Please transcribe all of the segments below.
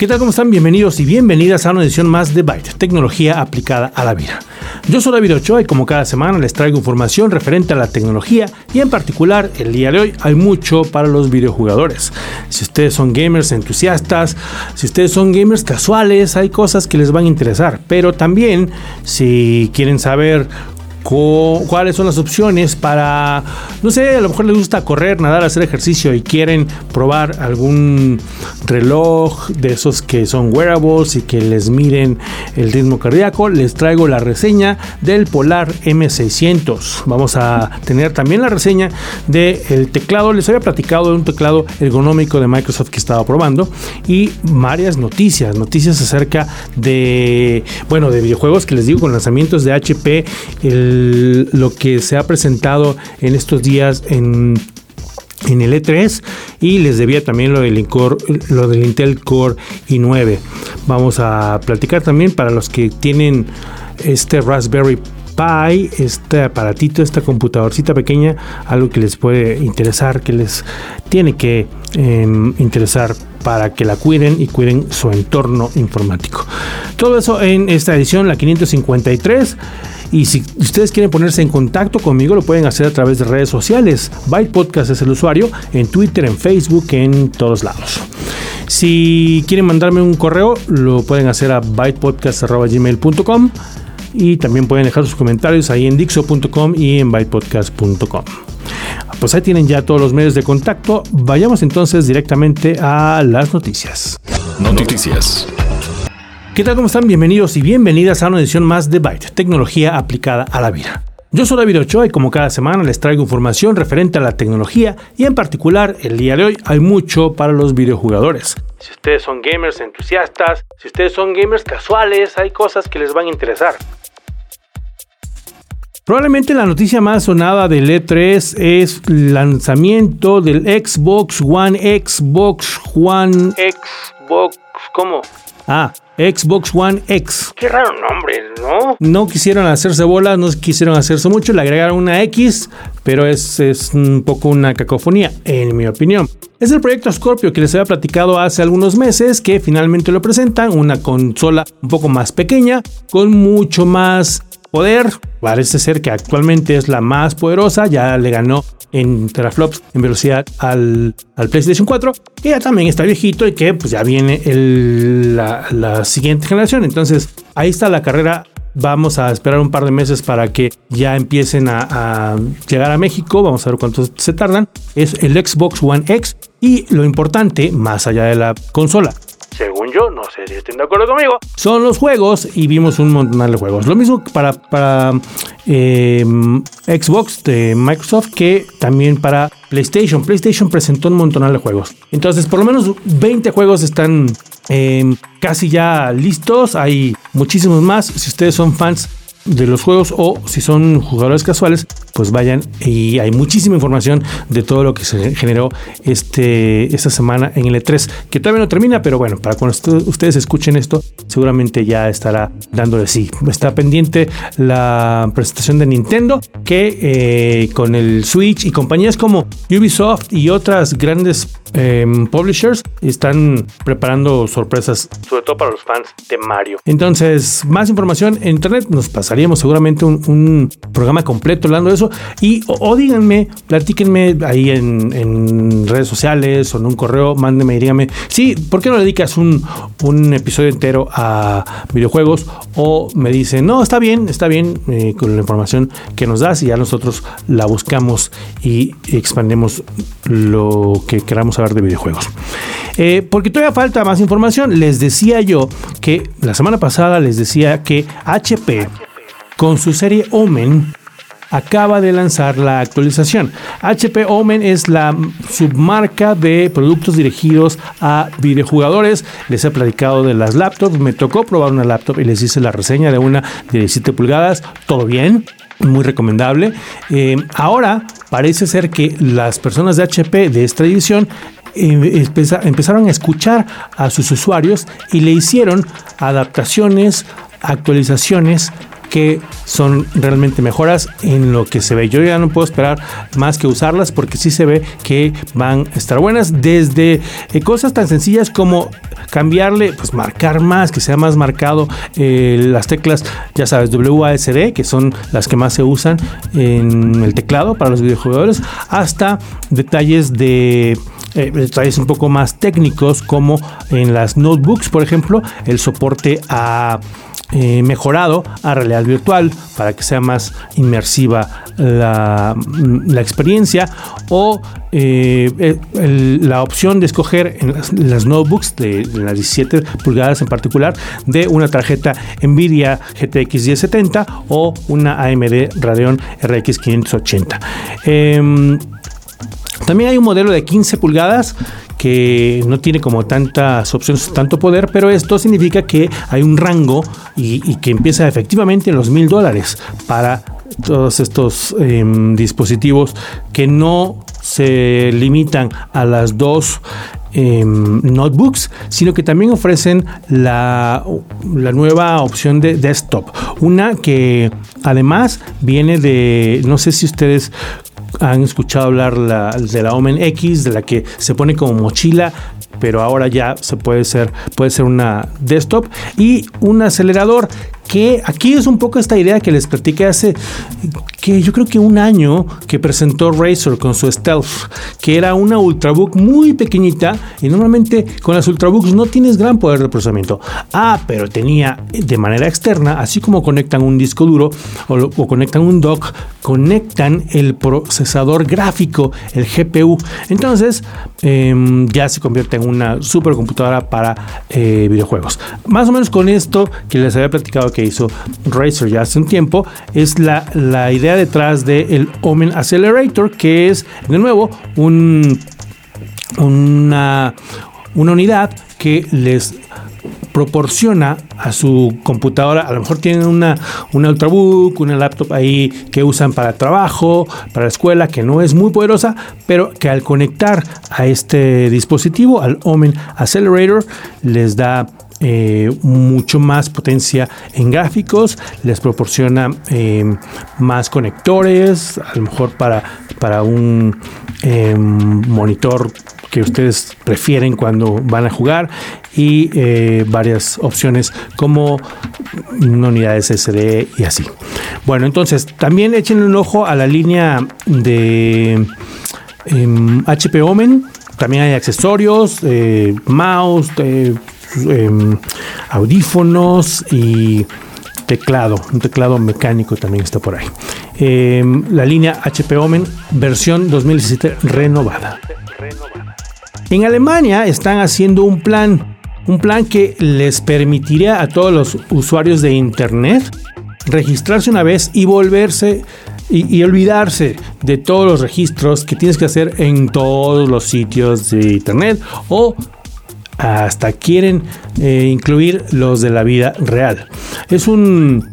¿Qué tal? ¿Cómo están? Bienvenidos y bienvenidas a una edición más de Byte, tecnología aplicada a la vida. Yo soy David Ochoa y como cada semana les traigo información referente a la tecnología y en particular el día de hoy hay mucho para los videojugadores. Si ustedes son gamers entusiastas, si ustedes son gamers casuales, hay cosas que les van a interesar, pero también si quieren saber cuáles son las opciones para, no sé, a lo mejor les gusta correr, nadar, hacer ejercicio y quieren probar algún reloj de esos que son wearables y que les miren el ritmo cardíaco, les traigo la reseña del Polar M600. Vamos a tener también la reseña del teclado, les había platicado de un teclado ergonómico de Microsoft que estaba probando y varias noticias, noticias acerca de, bueno, de videojuegos que les digo con lanzamientos de HP, lo que se ha presentado en estos días en en el E3 y les debía también lo del, Intel Core i9. Vamos a platicar también para los que tienen este Raspberry Pi, este aparatito, esta computadorcita pequeña, algo que les puede interesar, que les tiene que em, interesar para que la cuiden y cuiden su entorno informático. Todo eso en esta edición, la 553. Y si ustedes quieren ponerse en contacto conmigo, lo pueden hacer a través de redes sociales. Byte Podcast es el usuario, en Twitter, en Facebook, en todos lados. Si quieren mandarme un correo, lo pueden hacer a bytepodcast.gmail.com y también pueden dejar sus comentarios ahí en dixo.com y en bytepodcast.com. Pues ahí tienen ya todos los medios de contacto. Vayamos entonces directamente a las noticias. Noticias. ¿Qué tal? ¿Cómo están? Bienvenidos y bienvenidas a una edición más de Byte, tecnología aplicada a la vida. Yo soy David Ochoa y como cada semana les traigo información referente a la tecnología y en particular el día de hoy hay mucho para los videojugadores. Si ustedes son gamers entusiastas, si ustedes son gamers casuales, hay cosas que les van a interesar. Probablemente la noticia más sonada del E3 es el lanzamiento del Xbox One, Xbox One, Xbox, ¿cómo? Ah, Xbox One X. Qué raro nombre, ¿no? No quisieron hacerse bolas, no quisieron hacerse mucho, le agregaron una X, pero es, es un poco una cacofonía, en mi opinión. Es el proyecto Scorpio que les había platicado hace algunos meses, que finalmente lo presentan, una consola un poco más pequeña, con mucho más poder. Parece ser que actualmente es la más poderosa, ya le ganó en teraflops en velocidad al, PlayStation 4, que ya también está viejito y que pues ya viene la, siguiente generación. Entonces ahí está la carrera Vamos a esperar un par de meses para que ya empiecen a, a, llegar a México. Vamos a ver cuántos se tardan. Es el Xbox One X. Y lo importante, más allá de la consola, según yo, no sé si estén de acuerdo conmigo, son los juegos y vimos un montón de juegos. Lo mismo para, para em, Xbox de Microsoft que también para PlayStation. PlayStation presentó un montón de juegos. Entonces, por lo menos 20 juegos están em, casi ya listos. Hay muchísimos más. Si ustedes son fans de los juegos o si son jugadores casuales, pues vayan y hay muchísima información de todo lo que se generó este, esta semana en el E3, que todavía no termina, pero bueno, para cuando ustedes escuchen esto, seguramente ya estará dándole sí. Está pendiente la presentación de Nintendo, que eh, con el Switch y compañías como Ubisoft y otras grandes em, publishers están preparando sorpresas, sobre todo para los fans de Mario. Entonces, más información en internet nos pasa haríamos seguramente un, programa completo hablando de eso. Y o, díganme, platíquenme ahí en, redes sociales o en un correo, mándenme y díganme, sí, ¿por qué no dedicas un, un episodio entero a videojuegos? O me dicen, no, está bien, está bien eh, con la información que nos das y ya nosotros la buscamos y expandemos lo que queramos saber de videojuegos. Eh, porque todavía falta más información. Les decía yo que la semana pasada les decía que HP con su serie Omen acaba de lanzar la actualización. HP Omen es la submarca de productos dirigidos a videojugadores. Les he platicado de las laptops. Me tocó probar una laptop y les hice la reseña de una de 17 pulgadas. Todo bien. muy recomendable. Eh, ahora parece ser que las personas de HP de esta división eh, empezaron a escuchar a sus usuarios y le hicieron adaptaciones, actualizaciones que son realmente mejoras en lo que se ve. Yo ya no puedo esperar más que usarlas porque sí se ve que van a estar buenas. Desde eh, cosas tan sencillas como cambiarle, pues marcar más, que sea más marcado eh, las teclas, ya sabes, WASD, que son las que más se usan en el teclado para los videojuegos, hasta detalles de eh, detalles un poco más técnicos como en las notebooks, por ejemplo, el soporte a eh, mejorado a realidad virtual para que sea más inmersiva la, mm, experiencia o eh, la opción de escoger en las, notebooks de, las 17 pulgadas en particular de una tarjeta Nvidia GTX 1070 o una AMD Radeon RX 580. Em, también hay un modelo de 15 pulgadas que no tiene como tantas opciones, tanto poder, pero esto significa que hay un rango y, que empieza efectivamente en los mil dólares para todos estos em, dispositivos que no se limitan a las dos em, notebooks, sino que también ofrecen la, la, nueva opción de desktop. Una que además viene de, no sé si ustedes han escuchado hablar de la Omen X, de la que se pone como mochila, pero ahora ya se puede ser, puede ser una desktop y un acelerador que aquí es un poco esta idea que les platiqué hace que yo creo que un año que presentó Razer con su Stealth, que era una Ultrabook muy pequeñita y normalmente con las Ultrabooks no tienes gran poder de procesamiento. Ah, pero tenía de manera externa, así como conectan un disco duro o, conectan un dock, conectan el procesador gráfico, el GPU. Entonces em, ya se convierte en una supercomputadora para eh, videojuegos. Más o menos con esto que les había platicado que hizo Razer ya hace un tiempo, es la, la idea detrás del el Omen Accelerator, que es de nuevo un, una, una unidad que les proporciona a su computadora, a lo mejor tienen una, una Ultrabook, una laptop ahí que usan para trabajo, para la escuela, que no es muy poderosa, pero que al conectar a este dispositivo, al Omen Accelerator, les da eh, mucho más potencia en gráficos, les proporciona eh, más conectores, a lo mejor para, para un eh, monitor que ustedes prefieren cuando van a jugar y varias opciones como unidades SD y así. Bueno, entonces también echen un ojo a la línea de HP em, Omen. También hay accesorios, mouse, Em, audífonos y teclado, un teclado mecánico también está por ahí. Em, la línea HP Omen versión 2017 renovada. En Alemania están haciendo un plan, un plan que les permitiría a todos los usuarios de Internet registrarse una vez y volverse y, y, olvidarse de todos los registros que tienes que hacer en todos los sitios de internet o hasta quieren eh, incluir los de la vida real. Es un,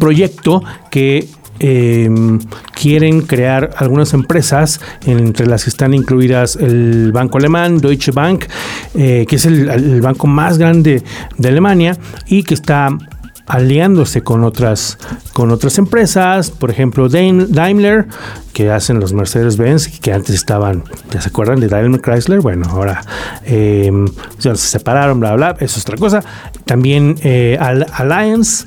proyecto que em, quieren crear algunas empresas, entre las que están incluidas el banco alemán, Deutsche Bank, eh, que es el, banco más grande de Alemania y que está aliándose con otras, con otras empresas, por ejemplo Daimler, que hacen los Mercedes-Benz, que antes estaban, ¿ya se acuerdan de Daimler Chrysler? Bueno, ahora ya se separaron, bla, bla, eso es otra cosa. También eh, Alliance,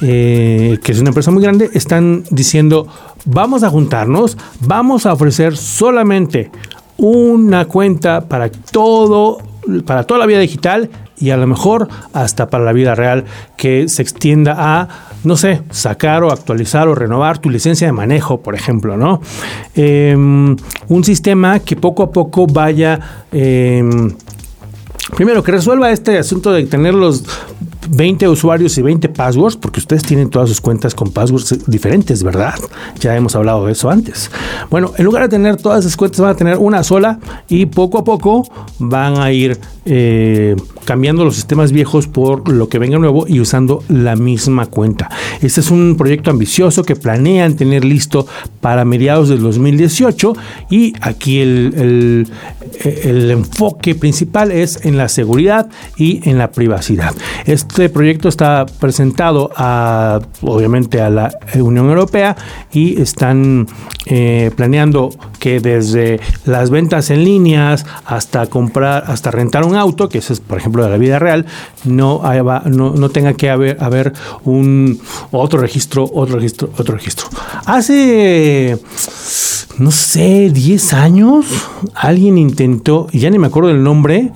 eh, que es una empresa muy grande, están diciendo, vamos a juntarnos, vamos a ofrecer solamente una cuenta para todo, para toda la vida digital y a lo mejor hasta para la vida real que se extienda a, no sé, sacar o actualizar o renovar tu licencia de manejo, por ejemplo, ¿no? Em, un sistema que poco a poco vaya... Em, primero, que resuelva este asunto de tener los 20 usuarios y 20 passwords, porque ustedes tienen todas sus cuentas con passwords diferentes, ¿verdad? Ya hemos hablado de eso antes. Bueno, en lugar de tener todas esas cuentas, van a tener una sola y poco a poco van a ir eh, cambiando los sistemas viejos por lo que venga nuevo y usando la misma cuenta. Este es un proyecto ambicioso que planean tener listo para mediados del 2018 y aquí el, el, enfoque principal es en la seguridad y en la privacidad. Este proyecto está presentado a, obviamente, a la Unión Europea y están eh, planeando que desde las ventas en líneas hasta comprar, hasta rentar un auto, que eso es por ejemplo de la vida real, no, no, tenga que haber, haber un otro registro, otro registro, otro registro. Hace, no sé, 10 años, alguien intentó, ya ni me acuerdo del nombre,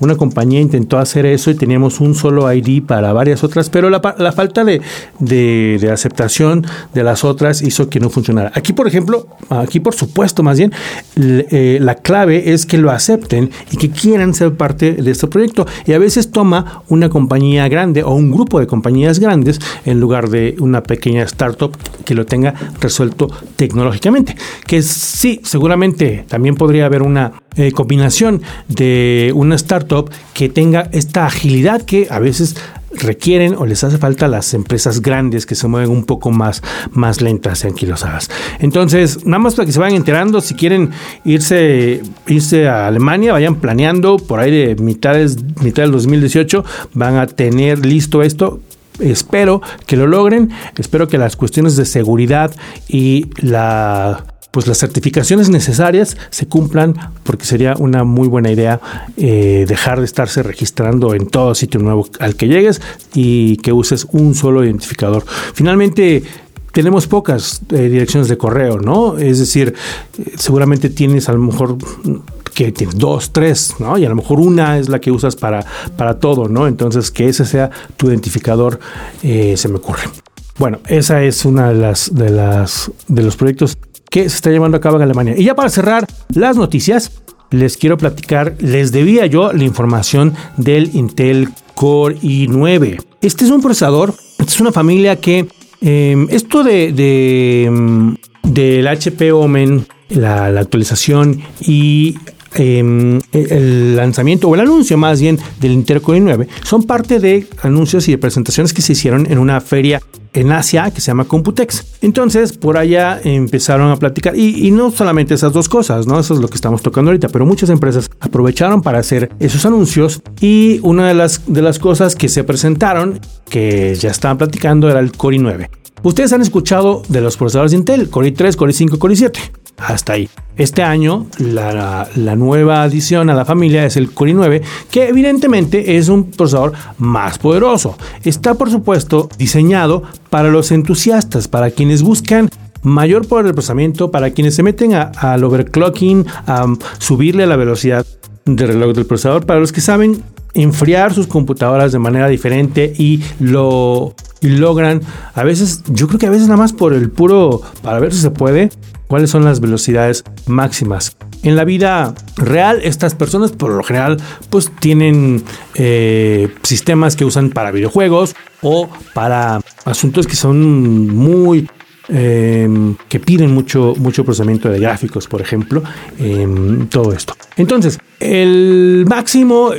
una compañía intentó hacer eso y teníamos un solo ID para varias otras, pero la, falta de, de, aceptación de las otras hizo que no funcionara. Aquí, por ejemplo, aquí por supuesto, más bien, eh, la clave es que lo acepten y que quieran ser parte de este proyecto. Y a veces toma una compañía grande o un grupo de compañías grandes en lugar de una pequeña startup que lo tenga resuelto tecnológicamente. Que sí, seguramente también podría haber una eh, combinación de una startup que tenga esta agilidad que a veces requieren o les hace falta las empresas grandes que se mueven un poco más, más lentas y anquilosadas. Entonces, nada más para que se vayan enterando, si quieren irse, irse a Alemania, vayan planeando por ahí de mitad del 2018, van a tener listo esto. Espero que lo logren, espero que las cuestiones de seguridad y la pues las certificaciones necesarias se cumplan porque sería una muy buena idea eh, dejar de estarse registrando en todo sitio nuevo al que llegues y que uses un solo identificador. Finalmente, tenemos pocas eh, direcciones de correo, ¿no? Es decir, seguramente tienes a lo mejor que tienes dos, tres, ¿no? Y a lo mejor una es la que usas para, para todo, ¿no? Entonces, que ese sea tu identificador, eh, se me ocurre. Bueno, esa es una de las de las de los proyectos que se está llevando a cabo en Alemania. Y ya para cerrar las noticias, les quiero platicar, les debía yo la información del Intel Core i9. Este es un procesador, esta es una familia que em, esto de, em, del HP Omen, la, actualización y em, el lanzamiento o el anuncio más bien del Intel Core i9 son parte de anuncios y de presentaciones que se hicieron en una feria en Asia que se llama Computex. Entonces, por allá empezaron a platicar y, no solamente esas dos cosas, ¿no? Eso es lo que estamos tocando ahorita, pero muchas empresas aprovecharon para hacer esos anuncios y una de las, de las cosas que se presentaron, que ya estaban platicando, era el Core i9. Ustedes han escuchado de los procesadores de Intel, Core i3, Core i5, Core i7 hasta ahí. Este año, la, nueva adición a la familia es el Core i9, que evidentemente es un procesador más poderoso. Está, por supuesto, diseñado para los entusiastas, para quienes buscan mayor poder de procesamiento, para quienes se meten al overclocking, a subirle la velocidad de reloj del procesador, para los que saben enfriar sus computadoras de manera diferente y lo logran a veces, yo creo que a veces nada más por el puro, para ver si se puede, cuáles son las velocidades máximas. En la vida real, estas personas por lo general pues tienen eh, sistemas que usan para videojuegos o para asuntos que son muy em, que piden mucho, mucho procesamiento de gráficos, por ejemplo, em, todo esto. Entonces, el máximo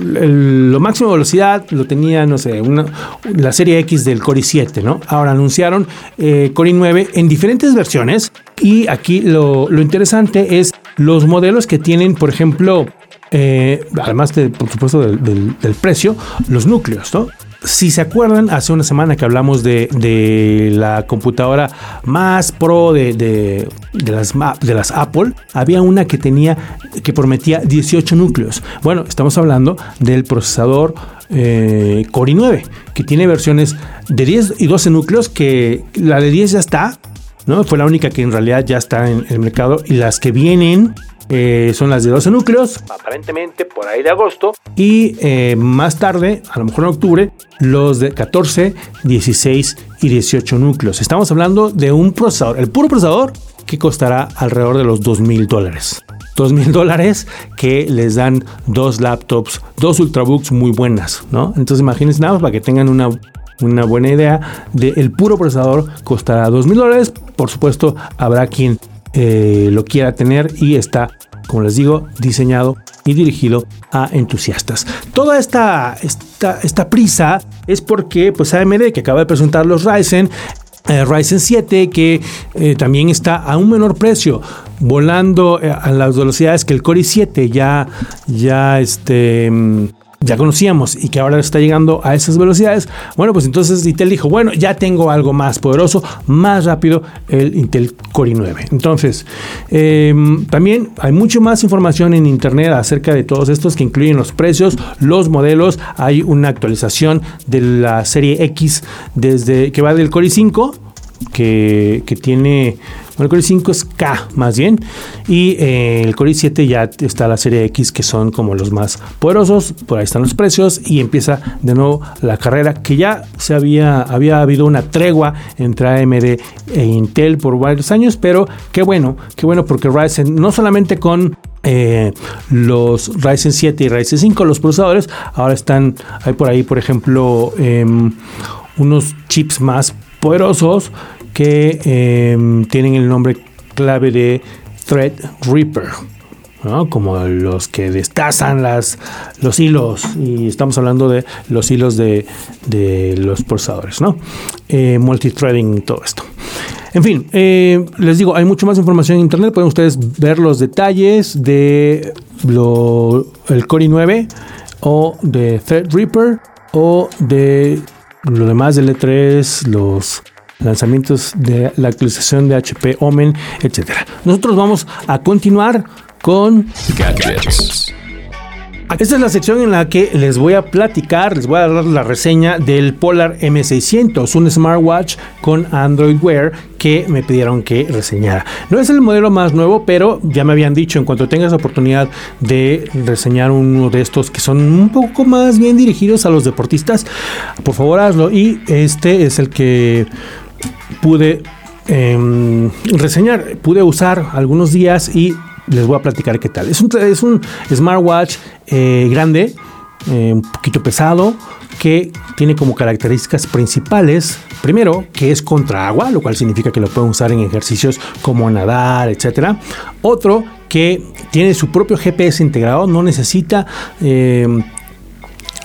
lo máximo velocidad lo tenía, no sé, una, la serie X del Core i7, ¿no? Ahora anunciaron eh, Core i9 en diferentes versiones y aquí lo, interesante es los modelos que tienen, por ejemplo, eh, además de, por supuesto del, del, precio, los núcleos, ¿no? Si se acuerdan, hace una semana que hablamos de, la computadora más pro de, las, de las Apple, había una que tenía, que prometía 18 núcleos. Bueno, estamos hablando del procesador eh, Core i9, que tiene versiones de 10 y 12 núcleos, que la de 10 ya está, ¿no? Fue la única que en realidad ya está en el mercado y las que vienen eh, son las de 12 núcleos, aparentemente por ahí de agosto. Y eh, más tarde, a lo mejor en octubre, los de 14, 16 y 18 núcleos. Estamos hablando de un procesador, el puro procesador, que costará alrededor de los 2 mil dólares. 2 mil dólares que les dan dos laptops, dos ultrabooks muy buenas, ¿no? Entonces imagínense nada más para que tengan una, una buena idea del puro procesador costará 2 mil dólares. Por supuesto, habrá quien eh, lo quiera tener y está, como les digo, diseñado y dirigido a entusiastas. Toda esta, esta, esta prisa es porque pues AMD que acaba de presentar los Ryzen eh, Ryzen 7 que eh, también está a un menor precio volando eh, a las velocidades que el Core i7 ya ya este mm, ya conocíamos y que ahora está llegando a esas velocidades, bueno, pues entonces Intel dijo, bueno, ya tengo algo más poderoso, más rápido, el Intel Core i9. Entonces, em, también hay mucho más información en Internet acerca de todos estos que incluyen los precios, los modelos, hay una actualización de la serie X desde que va del Core i5 que, tiene el Core i5 es K más bien. Y eh, el Core i7 ya está la serie X, que son como los más poderosos. Por ahí están los precios. Y empieza de nuevo la carrera, que ya se había, había habido una tregua entre AMD e Intel por varios años. Pero qué bueno, qué bueno, porque Ryzen no solamente con eh, los Ryzen 7 y Ryzen 5, los procesadores, ahora están, hay por ahí, por ejemplo, em, unos chips más poderosos que em, tienen el nombre clave de Threadripper. ¿no? como los que destazan las, los hilos y estamos hablando de los hilos de, los procesadores, ¿no? Eh, multithreading, todo esto. En fin, eh, les digo, hay mucho más información en internet. Pueden ustedes ver los detalles de el Core i9 o de Threadripper o de lo demás del E3, los lanzamientos de la actualización de HP Omen, etcétera. Nosotros vamos a continuar con gadgets. Esta es la sección en la que les voy a platicar, les voy a dar la reseña del Polar M600, un smartwatch con Android Wear que me pidieron que reseñara. No es el modelo más nuevo, pero ya me habían dicho, en cuanto tengas oportunidad de reseñar uno de estos que son un poco más bien dirigidos a los deportistas, por favor hazlo. Y este es el que pude em, reseñar, pude usar algunos días y les voy a platicar qué tal. Es un, es un smartwatch eh, grande, eh, un poquito pesado, que tiene como características principales, primero, que es contra agua, lo cual significa que lo pueden usar en ejercicios como nadar, etc. Otro, que tiene su propio GPS integrado, no necesita... Em,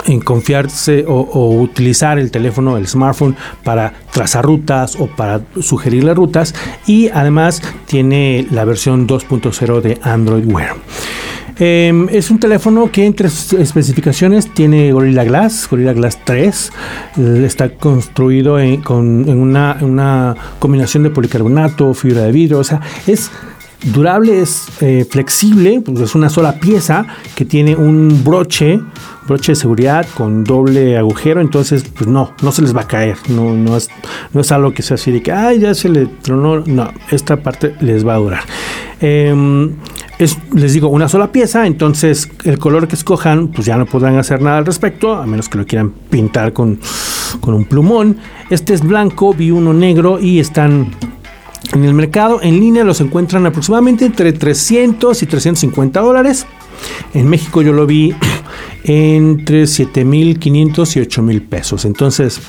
en confiarse o, utilizar el teléfono, el smartphone para trazar rutas o para sugerirle rutas y además tiene la versión 2.0 de Android Wear. Em, es un teléfono que entre sus especificaciones tiene Gorilla Glass, Gorilla Glass 3. está construido con, en una, una, combinación de policarbonato, fibra de vidrio. O sea, es durable, es eh, flexible, pues es una sola pieza que tiene un broche, broche de seguridad con doble agujero, entonces pues no, no se les va a caer, no, no, es, no es algo que sea así de que, ay, ya se le tronó, no, esta parte les va a durar. Em, es, les digo, una sola pieza, entonces el color que escojan, pues ya no podrán hacer nada al respecto, a menos que lo quieran pintar con, con un plumón. Este es blanco, vi uno negro y están en el mercado en línea los encuentran aproximadamente entre 300 y 350 dólares. En México yo lo vi entre 7.500 y 8.000 pesos. Entonces,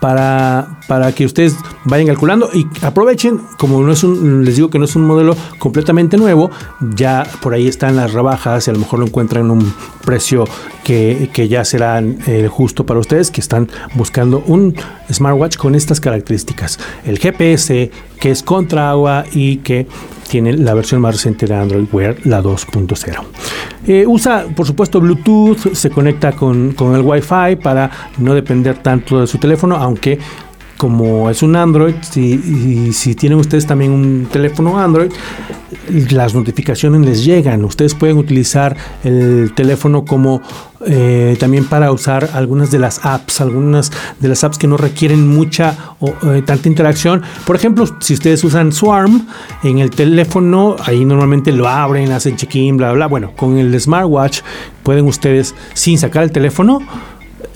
para, para que ustedes vayan calculando y aprovechen, como no es un, les digo que no es un modelo completamente nuevo, ya por ahí están las rebajas y a lo mejor lo encuentran en un precio que, ya será eh, justo para ustedes que están buscando un smartwatch con estas características. El GPS que es contra agua y que tiene la versión más reciente de Android Wear, la 2.0. Eh, usa, por supuesto, Bluetooth, se conecta con, con el Wi-Fi para no depender tanto de su teléfono, aunque como es un Android, si, si tienen ustedes también un teléfono Android, las notificaciones les llegan. Ustedes pueden utilizar el teléfono como eh, también para usar algunas de las apps, algunas de las apps que no requieren mucha o eh, tanta interacción. Por ejemplo, si ustedes usan Swarm en el teléfono, ahí normalmente lo abren, hacen check-in, bla, bla. Bueno, con el smartwatch pueden ustedes, sin sacar el teléfono,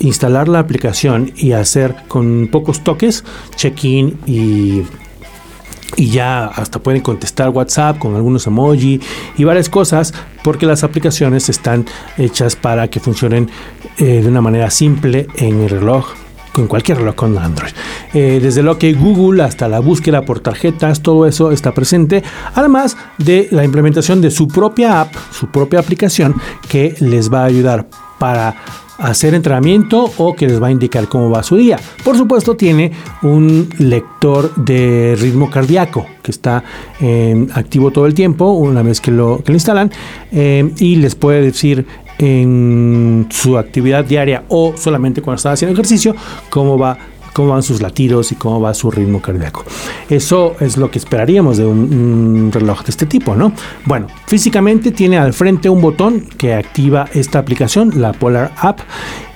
instalar la aplicación y hacer con pocos toques check-in y y ya hasta pueden contestar WhatsApp con algunos emoji y varias cosas porque las aplicaciones están hechas para que funcionen eh, de una manera simple en el reloj con cualquier reloj con Android. Eh, desde lo que Google hasta la búsqueda por tarjetas, todo eso está presente. Además de la implementación de su propia app, su propia aplicación que les va a ayudar para hacer entrenamiento o que les va a indicar cómo va su día. Por supuesto tiene un lector de ritmo cardíaco que está eh, activo todo el tiempo una vez que lo, instalan eh, y les puede decir en su actividad diaria o solamente cuando está haciendo ejercicio cómo va cómo van sus latidos y cómo va su ritmo cardíaco. Eso es lo que esperaríamos de un, reloj de este tipo, ¿no? Bueno, físicamente tiene al frente un botón que activa esta aplicación, la Polar App,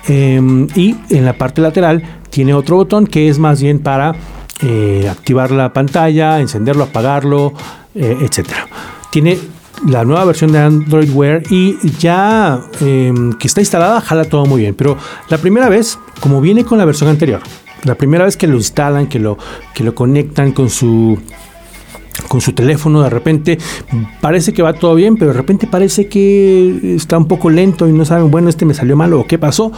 em, y en la parte lateral tiene otro botón que es más bien para eh, activar la pantalla, encenderlo, apagarlo, eh, etcétera. Tiene la nueva versión de Android Wear y ya em, que está instalada jala todo muy bien. Pero la primera vez, como viene con la versión anterior, la primera vez que lo instalan, que lo, que lo conectan con su con su teléfono, de repente parece que va todo bien, pero de repente parece que está un poco lento y no saben, bueno, este me salió mal o qué pasó.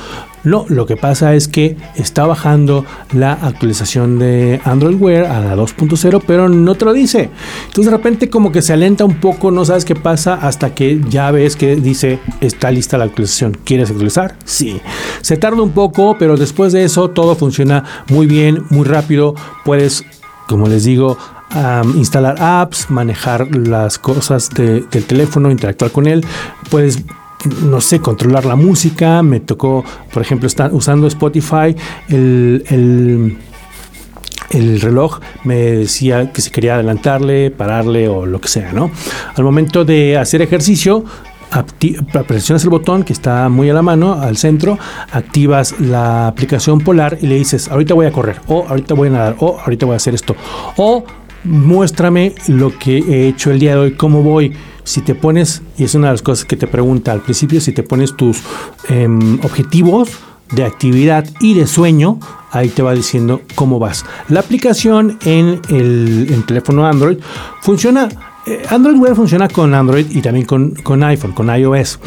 No, lo que pasa es que está bajando la actualización de Android Wear a la 2.0, pero no te lo dice. Entonces de repente como que se alenta un poco, no sabes qué pasa hasta que ya ves que dice está lista la actualización. ¿Quieres actualizar? Sí. Se tarda un poco, pero después de eso todo funciona muy bien, muy rápido. Puedes, como les digo, instalar apps, manejar las cosas del teléfono, interactuar con él. Puedes no sé, controlar la música. Me tocó, por ejemplo, estar usando Spotify, el, el, el, reloj me decía que si quería adelantarle, pararle o lo que sea, ¿no? Al momento de hacer ejercicio, presionas el botón que está muy a la mano, al centro, activas la aplicación Polar y le dices, ahorita voy a correr, o ahorita voy a nadar, o ahorita voy a hacer esto, o muéstrame lo que he hecho el día de hoy, cómo voy. Si te pones, y es una de las cosas que te pregunta al principio, si te pones tus em, objetivos de actividad y de sueño, ahí te va diciendo cómo vas. La aplicación en el teléfono Android funciona eh, Android Wear funciona con Android y también con, con, iPhone, con iOS.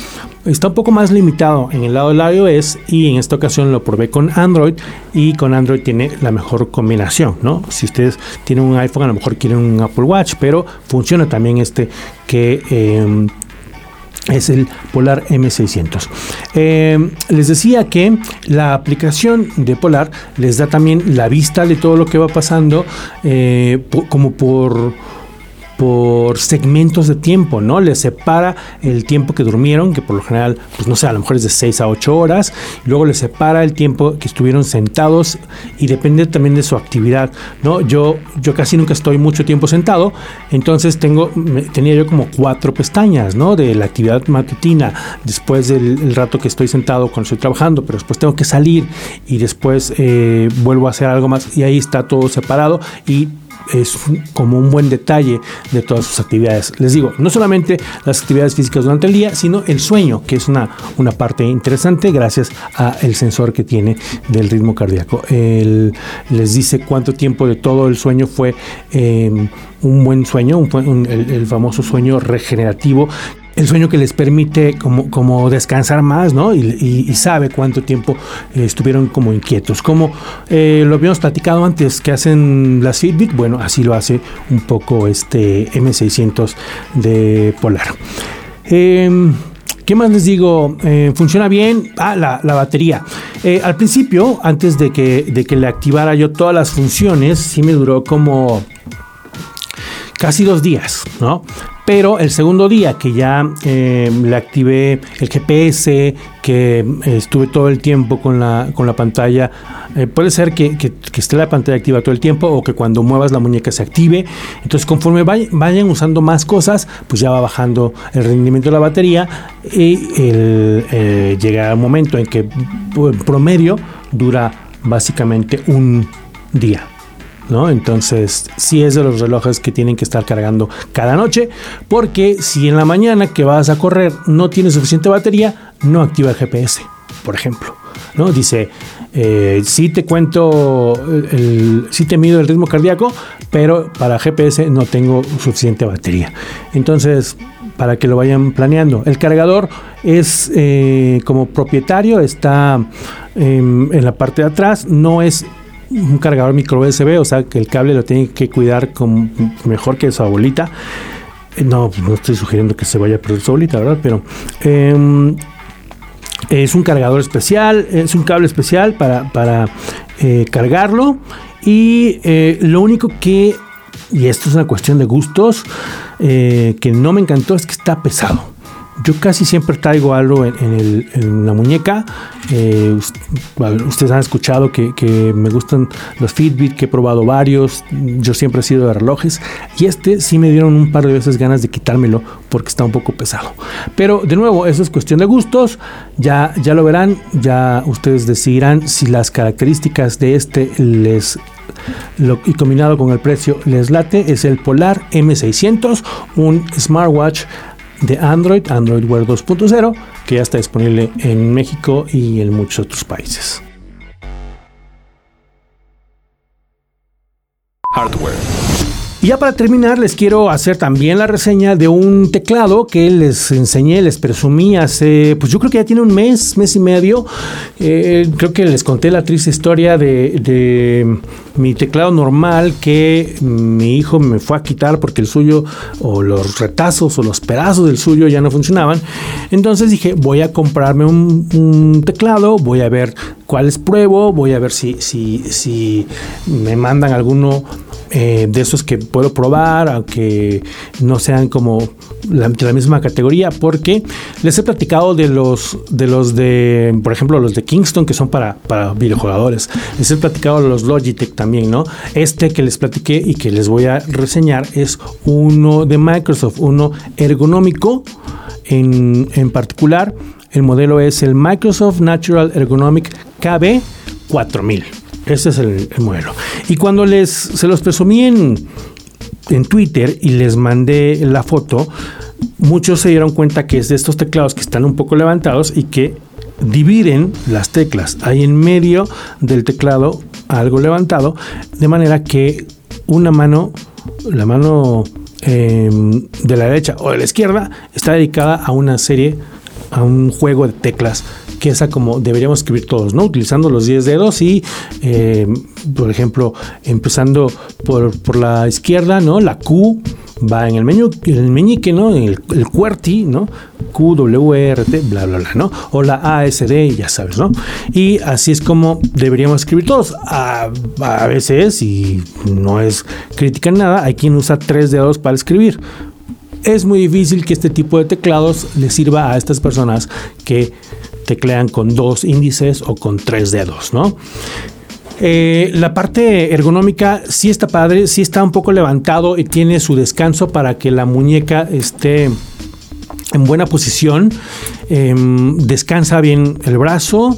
Está un poco más limitado en el lado del iOS y en esta ocasión lo probé con Android y con Android tiene la mejor combinación, ¿no? Si ustedes tienen un iPhone a lo mejor quieren un Apple Watch, pero funciona también este que... Em, es el Polar M600. Em, les decía que la aplicación de Polar les da también la vista de todo lo que va pasando, eh, como por por segmentos de tiempo, ¿no? Les separa el tiempo que durmieron, que por lo general, pues no sé, a lo mejor es de 6 a 8 horas, luego les separa el tiempo que estuvieron sentados y depende también de su actividad, ¿no? Yo, yo casi nunca estoy mucho tiempo sentado, entonces tengo, tenía yo como cuatro pestañas, ¿no? De la actividad matutina, después del rato que estoy sentado cuando estoy trabajando, pero después tengo que salir y después eh, vuelvo a hacer algo más y ahí está todo separado y es como un buen detalle de todas sus actividades. Les digo, no solamente las actividades físicas durante el día, sino el sueño, que es una, una parte interesante gracias al sensor que tiene del ritmo cardíaco. les dice cuánto tiempo de todo el sueño fue em, un buen sueño, el, famoso sueño regenerativo el sueño que les permite como, como descansar más, ¿no? Y, sabe cuánto tiempo eh, estuvieron como inquietos. Como eh, lo habíamos platicado antes que hacen las Fitbit, bueno, así lo hace un poco este M600 de Polar. Em, ¿Qué más les digo? Eh, funciona bien. Ah, la, batería. al principio, antes de que, de que le activara yo todas las funciones, sí me duró como casi dos días, ¿no? Pero el segundo día que ya eh, le activé el GPS, que eh, estuve todo el tiempo con la, con la pantalla, eh, puede ser que, esté la pantalla activa todo el tiempo o que cuando muevas la muñeca se active. Entonces conforme vayan usando más cosas, pues ya va bajando el rendimiento de la batería y llega un momento en que en promedio dura básicamente un día. ¿No? Entonces, sí es de los relojes que tienen que estar cargando cada noche, porque si en la mañana que vas a correr no tienes suficiente batería, no activa el GPS, por ejemplo. ¿no? Dice, eh, sí te cuento, el, sí te mido el ritmo cardíaco, pero para GPS no tengo suficiente batería. Entonces, para que lo vayan planeando. El cargador es eh, como propietario, está em, en la parte de atrás. No es un cargador micro USB, o sea que el cable lo tiene que cuidar con, mejor que su abuelita. Eh, no, no estoy sugiriendo que se vaya a perder su abuelita, ¿verdad? Pero em, es un cargador especial, es un cable especial para, eh, cargarlo. Y eh, lo único que, y esto es una cuestión de gustos, que no me encantó es que está pesado yo casi siempre traigo algo en, la muñeca. Eh, ustedes han escuchado que, me gustan los Fitbit, que he probado varios. Yo siempre he sido de relojes. Y este sí me dieron un par de veces ganas de quitármelo porque está un poco pesado. Pero de nuevo, eso es cuestión de gustos. Ya, ya lo verán. Ya ustedes decidirán si las características de este les y combinado con el precio les late es el Polar M600, un smartwatch de Android, Android Wear 2.0, que ya está disponible en México y en muchos otros países. Hardware. Y ya para terminar, les quiero hacer también la reseña de un teclado que les enseñé, les presumí hace, pues yo creo que ya tiene un mes, mes y medio. Eh, creo que les conté la triste historia de, mi teclado normal que mi hijo me fue a quitar porque el suyo, o los retazos o los pedazos del suyo ya no funcionaban. Entonces dije, voy a comprarme un, teclado, voy a ver cuáles pruebo, voy a ver si, si, si me mandan alguno eh, de esos que puedo probar, aunque no sean como la, de la misma categoría, porque les he platicado de los de los de, por ejemplo, los de Kingston, que son para, para. Les he platicado de los Logitech también, ¿no? Este que les platiqué y que les voy a reseñar es uno de Microsoft, uno ergonómico en, en particular. El modelo es el Microsoft Natural Ergonomic KB 4000. Ese es el, modelo. Y cuando les se los presumí en, en Twitter y les mandé la foto, muchos se dieron cuenta que es de estos teclados que están un poco levantados y que dividen las teclas. Hay en medio del teclado algo levantado, de manera que una mano, la mano em, de la derecha o de la izquierda, está dedicada a una serie, a un juego de teclas que esa como deberíamos escribir todos, ¿no? Utilizando los 10 dedos y, eh, por ejemplo, empezando por, por, la izquierda, ¿no? La Q va en el menú, el meñique, ¿no? El, el QWERTY, ¿no? Q, W, e bla, bla, bla, ¿no? O la A, S, D, ya sabes, ¿no? Y así es como deberíamos escribir todos. A, veces, y no es crítica nada, hay quien usa tres dedos para escribir es muy difícil que este tipo de teclados le sirva a estas personas que teclean con dos índices o con tres dedos, ¿no? Eh, la parte ergonómica sí está padre, sí está un poco levantado y tiene su descanso para que la muñeca esté en buena posición. Em, descansa bien el brazo.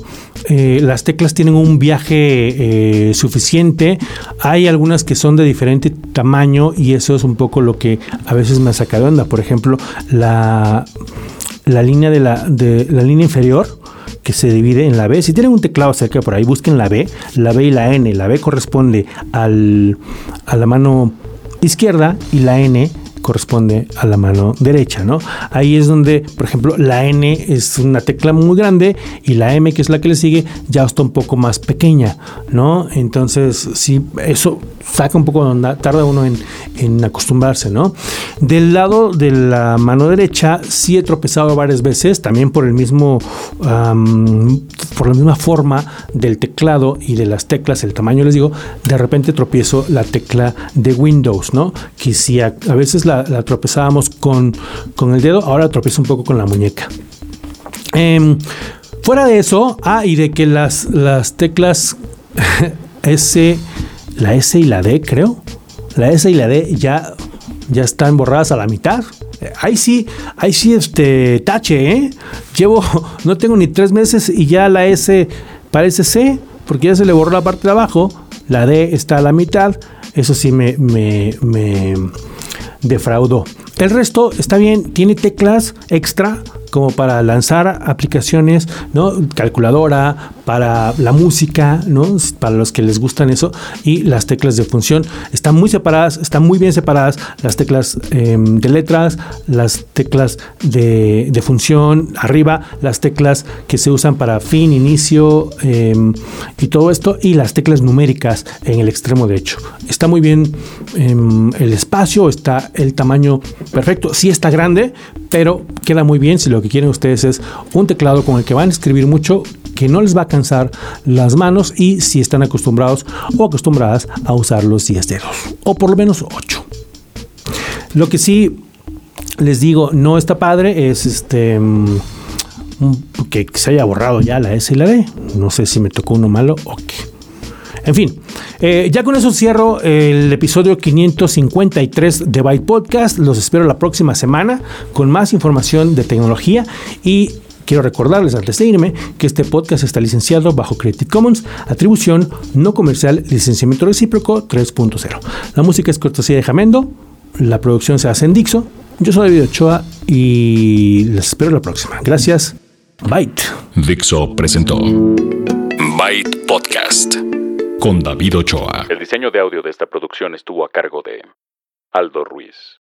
Eh, las teclas tienen un viaje eh, suficiente. Hay algunas que son de diferente tamaño y eso es un poco lo que a veces me saca de onda. Por ejemplo, la, la línea de la, de la línea inferior que se divide en la B. Si tienen un teclado cerca por ahí, busquen la B, la B y la N. La B corresponde al, a la mano izquierda y la N corresponde a la mano derecha, ¿no? Ahí es donde, por ejemplo, la N es una tecla muy grande y la M, que es la que le sigue, ya está un poco más pequeña, ¿no? Entonces, sí, eso saca un poco onda, tarda uno en, acostumbrarse, ¿no? Del lado de la mano derecha, sí he tropezado varias veces, también por el mismo, por la misma forma del teclado y de las teclas, el tamaño, les digo, de repente tropiezo la tecla de Windows, ¿no? Que si a, veces la, tropezábamos con, con el dedo, ahora tropiezo un poco con la muñeca. Em, fuera de eso, ah, y de que las, las teclas S la S y la D, creo. La S y la D ya, ya están borradas a la mitad. Ahí sí, ahí sí, este, tache, ¿eh? Llevo, no tengo ni tres meses y ya la S parece C, porque ya se le borró la parte de abajo. La D está a la mitad. Eso sí me, me, me defraudó. El resto está bien, tiene teclas extra como para lanzar aplicaciones, ¿no? Calculadora, para la música, ¿no? Para los que les gustan eso. Y las teclas de función están muy separadas, están muy bien separadas las teclas em, de letras, las teclas de, función arriba, las teclas que se usan para fin, inicio em, y todo esto, y las teclas numéricas en el extremo derecho. Está muy bien em, el espacio, está el tamaño perfecto. Sí está grande, pero queda muy bien si lo que quieren ustedes es un teclado con el que van a escribir mucho, que no les va a cansar las manos y si están acostumbrados o acostumbradas a usar los 10 dedos, o por lo menos 8. Lo que sí les digo, no está padre, es este mm, que se haya borrado ya la S y la D. No sé si me tocó uno malo o qué. En fin, eh, ya con eso cierro el episodio 553 de Byte Podcast. Los espero la próxima semana con más información de tecnología y Quiero recordarles antes de irme que este podcast está licenciado bajo Creative Commons, atribución no comercial, licenciamiento recíproco 3.0. La música es cortesía de Jamendo, la producción se hace en Dixo. Yo soy David Ochoa y les espero la próxima. Gracias. Byte. Dixo presentó Byte Podcast con David Ochoa. El diseño de audio de esta producción estuvo a cargo de Aldo Ruiz.